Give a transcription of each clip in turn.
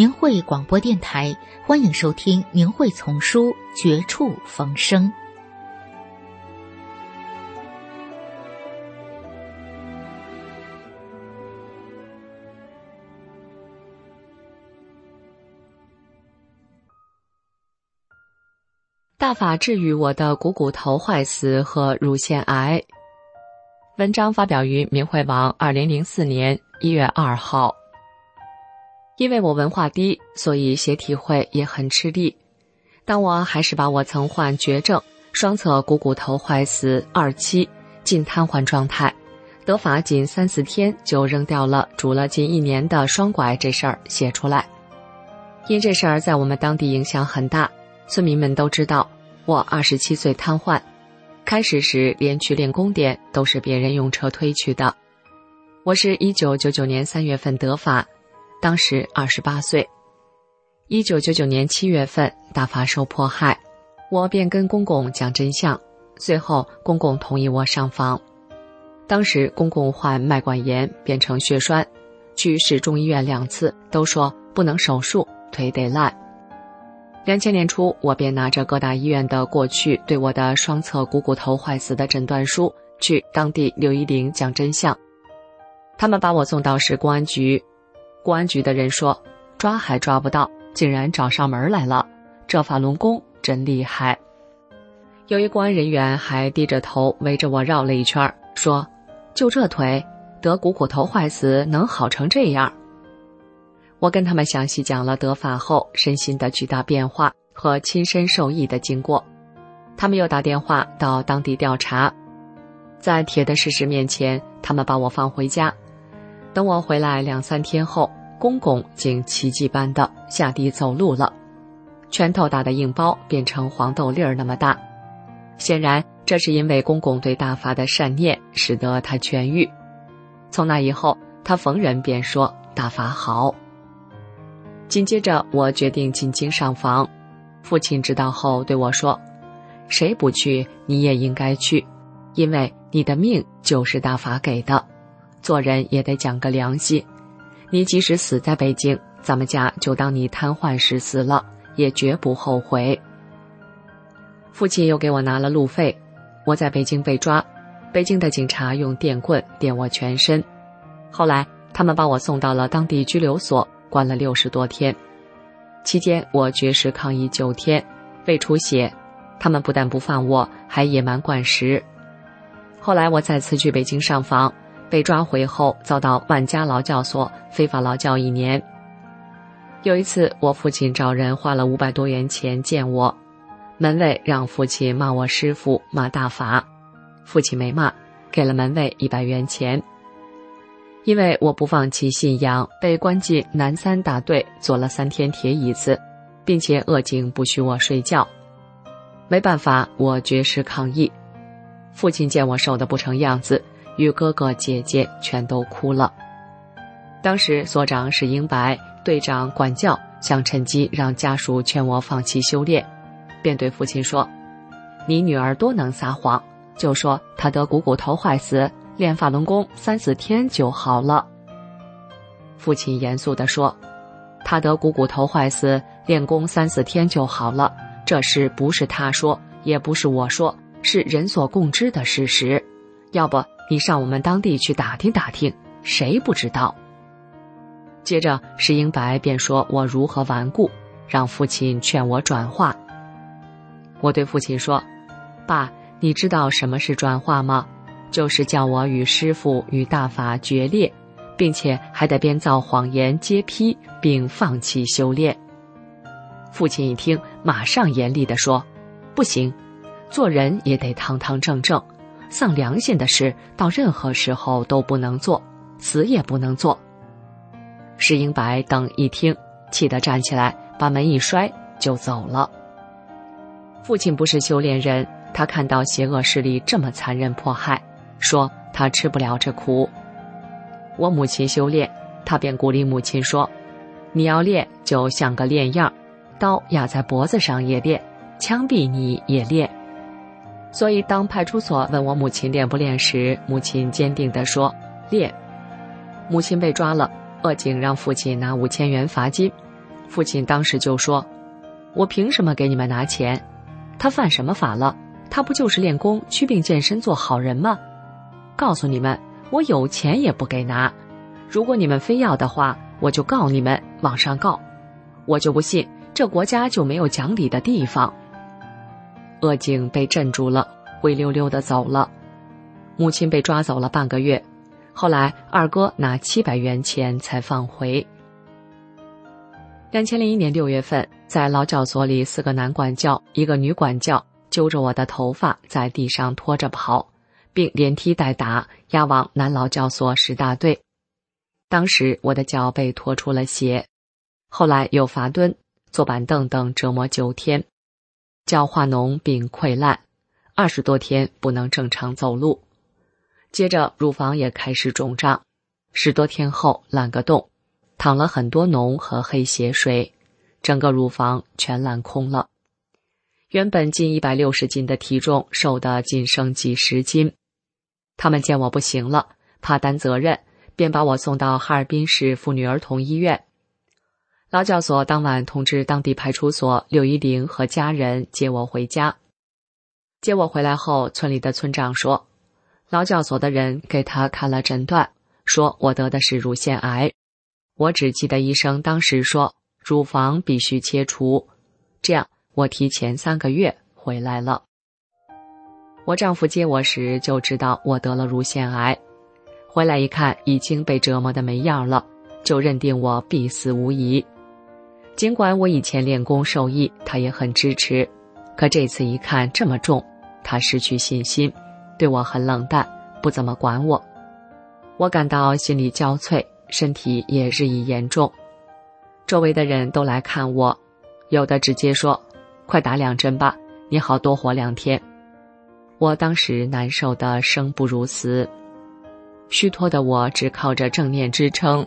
明慧广播电台，欢迎收听《明慧丛书·绝处逢生》。大法治愈我的股骨头坏死和乳腺癌。文章发表于明慧网，二零零四年一月二号。因为我文化低，所以写体会也很吃力。但我还是把我曾患绝症、双侧股骨头坏死二期、近瘫痪状态，得法仅三四天就扔掉了拄了近一年的双拐这事儿写出来。因这事儿在我们当地影响很大，村民们都知道我二十七岁瘫痪，开始时连去练功点都是别人用车推去的。我是一九九九年三月份得法。当时二十八岁，一九九九年七月份大发受迫害，我便跟公公讲真相。随后公公同意我上访。当时公公患脉管炎变成血栓，去市中医院两次都说不能手术，腿得烂。两千年初，我便拿着各大医院的过去对我的双侧股骨头坏死的诊断书去当地六一零讲真相，他们把我送到市公安局。公安局的人说：“抓还抓不到，竟然找上门来了。这法轮功真厉害。”有一公安人员还低着头围着我绕了一圈，说：“就这腿，得股骨头坏死能好成这样？”我跟他们详细讲了得法后身心的巨大变化和亲身受益的经过。他们又打电话到当地调查，在铁的事实面前，他们把我放回家。等我回来两三天后，公公竟奇迹般的下地走路了，拳头大的硬包变成黄豆粒儿那么大。显然，这是因为公公对大法的善念使得他痊愈。从那以后，他逢人便说大法好。紧接着，我决定进京上访。父亲知道后对我说：“谁不去，你也应该去，因为你的命就是大法给的。”做人也得讲个良心，你即使死在北京，咱们家就当你瘫痪时死了，也绝不后悔。父亲又给我拿了路费，我在北京被抓，北京的警察用电棍电我全身，后来他们把我送到了当地拘留所，关了六十多天，期间我绝食抗议九天，胃出血，他们不但不放我，还野蛮灌食。后来我再次去北京上访。被抓回后，遭到万家劳教所非法劳教一年。有一次，我父亲找人花了五百多元钱见我，门卫让父亲骂我师傅，骂大法，父亲没骂，给了门卫一百元钱。因为我不放弃信仰，被关进南三大队，坐了三天铁椅子，并且恶警不许我睡觉。没办法，我绝食抗议。父亲见我瘦得不成样子。与哥哥姐姐全都哭了。当时所长是英白，队长管教想趁机让家属劝我放弃修炼，便对父亲说：“你女儿多能撒谎，就说她得股骨头坏死，练法轮功三四天就好了。”父亲严肃地说：“她得股骨头坏死，练功三四天就好了，这事不是他说，也不是我说，是人所共知的事实。要不？”你上我们当地去打听打听，谁不知道？接着石英白便说我如何顽固，让父亲劝我转化。我对父亲说：“爸，你知道什么是转化吗？就是叫我与师傅与大法决裂，并且还得编造谎言揭批，并放弃修炼。”父亲一听，马上严厉地说：“不行，做人也得堂堂正正。”丧良心的事，到任何时候都不能做，死也不能做。石英白等一听，气得站起来，把门一摔就走了。父亲不是修炼人，他看到邪恶势力这么残忍迫害，说他吃不了这苦。我母亲修炼，他便鼓励母亲说：“你要练，就像个练样，刀压在脖子上也练，枪毙你也练。”所以，当派出所问我母亲练不练时，母亲坚定地说：“练。”母亲被抓了，恶警让父亲拿五千元罚金。父亲当时就说：“我凭什么给你们拿钱？他犯什么法了？他不就是练功、祛病健身、做好人吗？告诉你们，我有钱也不给拿。如果你们非要的话，我就告你们，往上告。我就不信这国家就没有讲理的地方。”恶警被镇住了，灰溜溜的走了。母亲被抓走了半个月，后来二哥拿七百元钱才放回。两千零一年六月份，在劳教所里，四个男管教，一个女管教，揪着我的头发在地上拖着跑，并连踢带打，押往男劳教所十大队。当时我的脚被拖出了血，后来又罚蹲、坐板凳等折磨九天。脚化脓并溃烂，二十多天不能正常走路。接着乳房也开始肿胀，十多天后烂个洞，淌了很多脓和黑血水，整个乳房全烂空了。原本近一百六十斤的体重，瘦的仅剩几十斤。他们见我不行了，怕担责任，便把我送到哈尔滨市妇女儿童医院。劳教所当晚通知当地派出所刘一玲和家人接我回家。接我回来后，村里的村长说，劳教所的人给他看了诊断，说我得的是乳腺癌。我只记得医生当时说，乳房必须切除。这样，我提前三个月回来了。我丈夫接我时就知道我得了乳腺癌，回来一看已经被折磨的没样了，就认定我必死无疑。尽管我以前练功受益，他也很支持，可这次一看这么重，他失去信心，对我很冷淡，不怎么管我。我感到心力交瘁，身体也日益严重。周围的人都来看我，有的直接说：“快打两针吧，你好多活两天。”我当时难受的生不如死，虚脱的我只靠着正念支撑。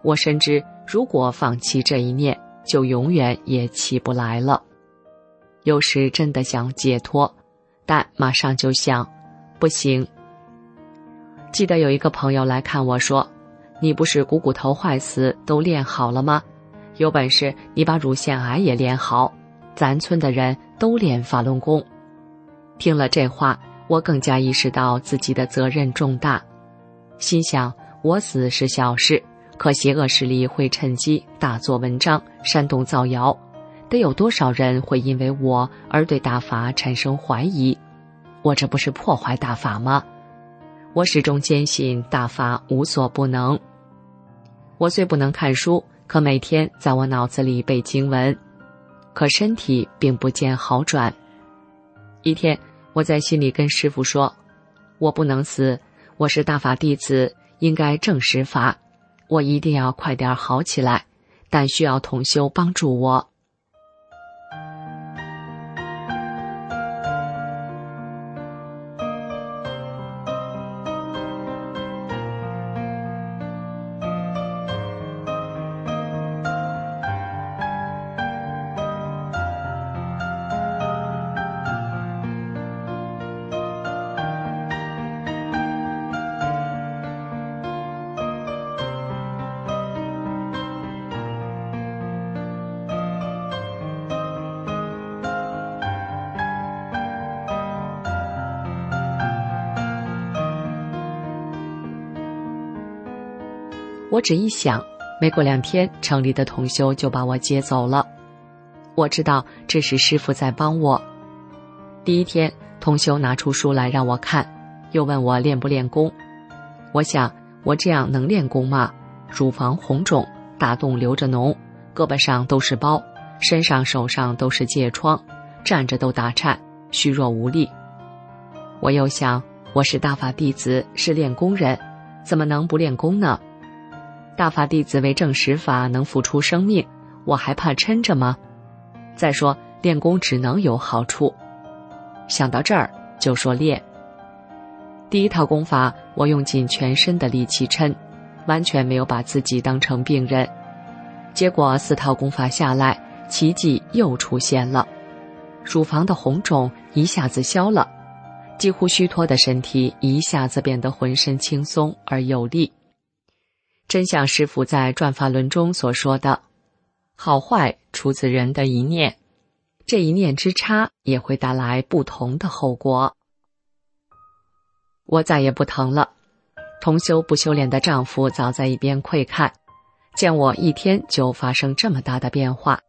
我深知，如果放弃这一念，就永远也起不来了。有时真的想解脱，但马上就想，不行。记得有一个朋友来看我说：“你不是股骨头坏死都练好了吗？有本事你把乳腺癌也练好。咱村的人都练法轮功。”听了这话，我更加意识到自己的责任重大，心想：我死是小事。可邪恶势力会趁机大做文章，煽动造谣，得有多少人会因为我而对大法产生怀疑？我这不是破坏大法吗？我始终坚信大法无所不能。我虽不能看书，可每天在我脑子里背经文，可身体并不见好转。一天，我在心里跟师傅说：“我不能死，我是大法弟子，应该正实法。”我一定要快点好起来，但需要同修帮助我。只一想，没过两天，城里的同修就把我接走了。我知道这是师傅在帮我。第一天，同修拿出书来让我看，又问我练不练功。我想，我这样能练功吗？乳房红肿，大洞流着脓，胳膊上都是包，身上手上都是疥疮，站着都打颤，虚弱无力。我又想，我是大法弟子，是练功人，怎么能不练功呢？大法弟子为正实法，能付出生命，我还怕撑着吗？再说练功只能有好处。想到这儿就说练。第一套功法，我用尽全身的力气撑，完全没有把自己当成病人。结果四套功法下来，奇迹又出现了，乳房的红肿一下子消了，几乎虚脱的身体一下子变得浑身轻松而有力。真像师傅在《转法轮》中所说的：“好坏出自人的一念，这一念之差也会带来不同的后果。”我再也不疼了。同修不修炼的丈夫早在一边窥看，见我一天就发生这么大的变化，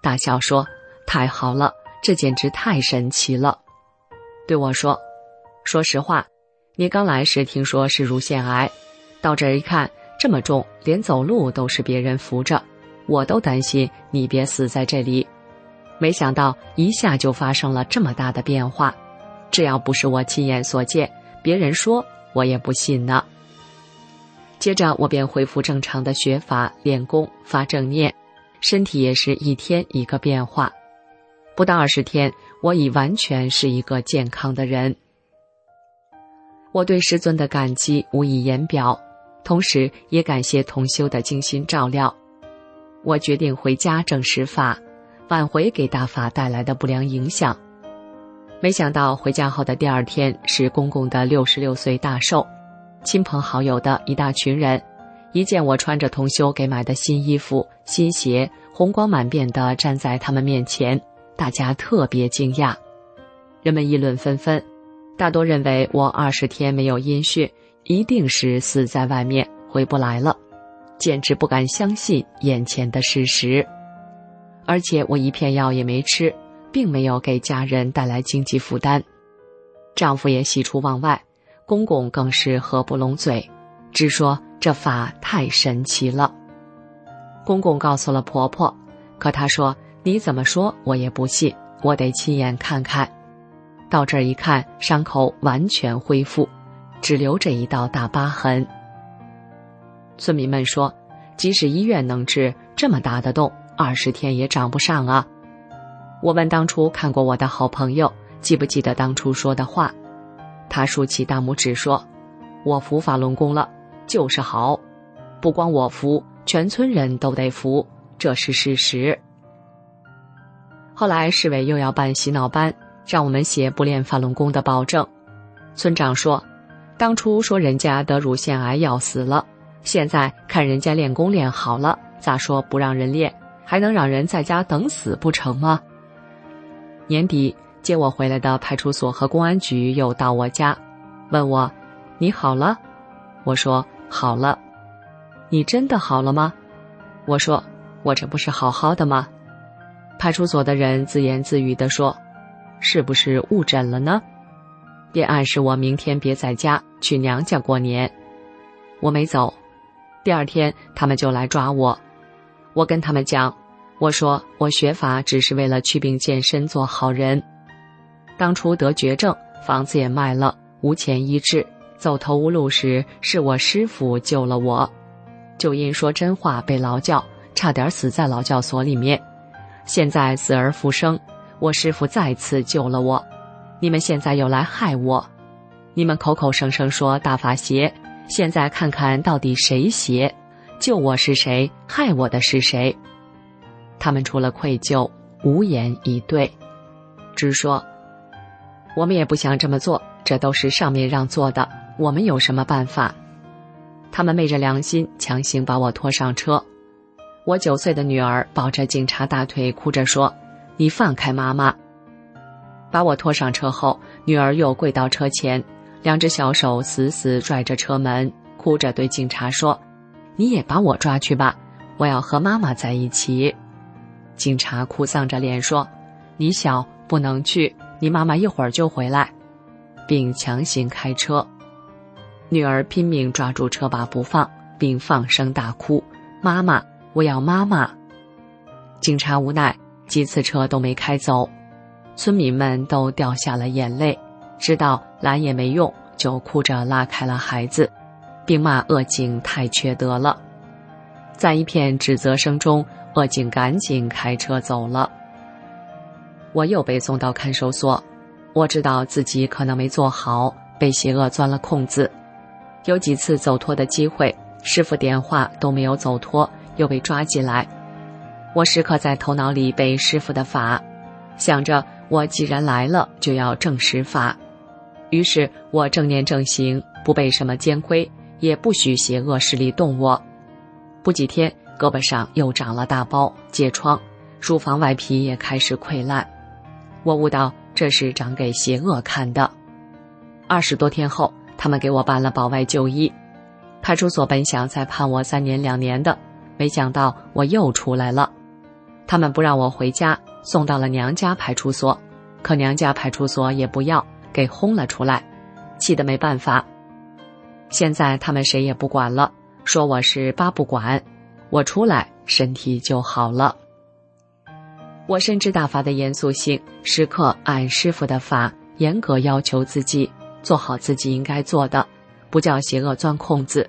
大笑说：“太好了，这简直太神奇了。”对我说：“说实话，你刚来时听说是乳腺癌，到这儿一看这么重，连走路都是别人扶着，我都担心你别死在这里。没想到一下就发生了这么大的变化，这要不是我亲眼所见。”别人说我也不信呢。接着我便恢复正常的学法练功发正念，身体也是一天一个变化。不到二十天，我已完全是一个健康的人。我对师尊的感激无以言表，同时也感谢同修的精心照料。我决定回家正实法，挽回给大法带来的不良影响。没想到回家后的第二天是公公的六十六岁大寿，亲朋好友的一大群人，一见我穿着同修给买的新衣服、新鞋，红光满面的站在他们面前，大家特别惊讶，人们议论纷纷，大多认为我二十天没有音讯，一定是死在外面回不来了，简直不敢相信眼前的事实，而且我一片药也没吃。并没有给家人带来经济负担，丈夫也喜出望外，公公更是合不拢嘴，只说这法太神奇了。公公告诉了婆婆，可她说你怎么说我也不信，我得亲眼看看。到这儿一看，伤口完全恢复，只留着一道大疤痕。村民们说，即使医院能治，这么大的洞，二十天也长不上啊。我问当初看过我的好朋友，记不记得当初说的话？他竖起大拇指说：“我服法轮功了，就是好，不光我服，全村人都得服，这是事实。”后来市委又要办洗脑班，让我们写不练法轮功的保证。村长说：“当初说人家得乳腺癌要死了，现在看人家练功练好了，咋说不让人练，还能让人在家等死不成吗？”年底接我回来的派出所和公安局又到我家，问我：“你好了？”我说：“好了。”你真的好了吗？我说：“我这不是好好的吗？”派出所的人自言自语地说：“是不是误诊了呢？”便暗示我明天别在家，去娘家过年。我没走，第二天他们就来抓我。我跟他们讲。我说我学法只是为了祛病健身，做好人。当初得绝症，房子也卖了，无钱医治，走投无路时，是我师傅救了我。就因说真话被劳教，差点死在劳教所里面。现在死而复生，我师傅再次救了我。你们现在又来害我，你们口口声声说大法邪，现在看看到底谁邪？救我是谁？害我的是谁？他们除了愧疚，无言以对，只说：“我们也不想这么做，这都是上面让做的，我们有什么办法？”他们昧着良心，强行把我拖上车。我九岁的女儿抱着警察大腿，哭着说：“你放开妈妈！”把我拖上车后，女儿又跪到车前，两只小手死死拽着车门，哭着对警察说：“你也把我抓去吧，我要和妈妈在一起。”警察哭丧着脸说：“你小不能去，你妈妈一会儿就回来。”并强行开车。女儿拼命抓住车把不放，并放声大哭：“妈妈，我要妈妈！”警察无奈，几次车都没开走，村民们都掉下了眼泪，知道拦也没用，就哭着拉开了孩子，并骂恶警太缺德了。在一片指责声中，恶警赶紧开车走了。我又被送到看守所，我知道自己可能没做好，被邪恶钻了空子。有几次走脱的机会，师傅电话都没有走脱，又被抓进来。我时刻在头脑里背师傅的法，想着我既然来了，就要正实法。于是我正念正行，不被什么监规，也不许邪恶势力动我。不几天，胳膊上又长了大包，疥疮，乳房外皮也开始溃烂。我悟到这是长给邪恶看的。二十多天后，他们给我办了保外就医。派出所本想再判我三年两年的，没想到我又出来了。他们不让我回家，送到了娘家派出所，可娘家派出所也不要，给轰了出来，气得没办法。现在他们谁也不管了。说我是八不管，我出来身体就好了。我深知大法的严肃性，时刻按师傅的法严格要求自己，做好自己应该做的，不叫邪恶钻空子。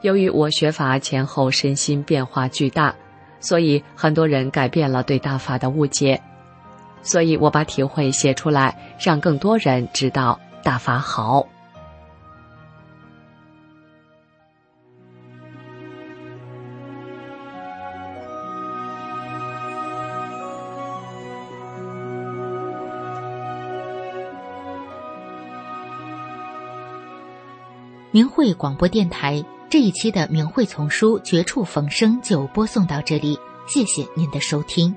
由于我学法前后身心变化巨大，所以很多人改变了对大法的误解。所以我把体会写出来，让更多人知道大法好。明慧广播电台这一期的明慧丛书《绝处逢生》就播送到这里，谢谢您的收听。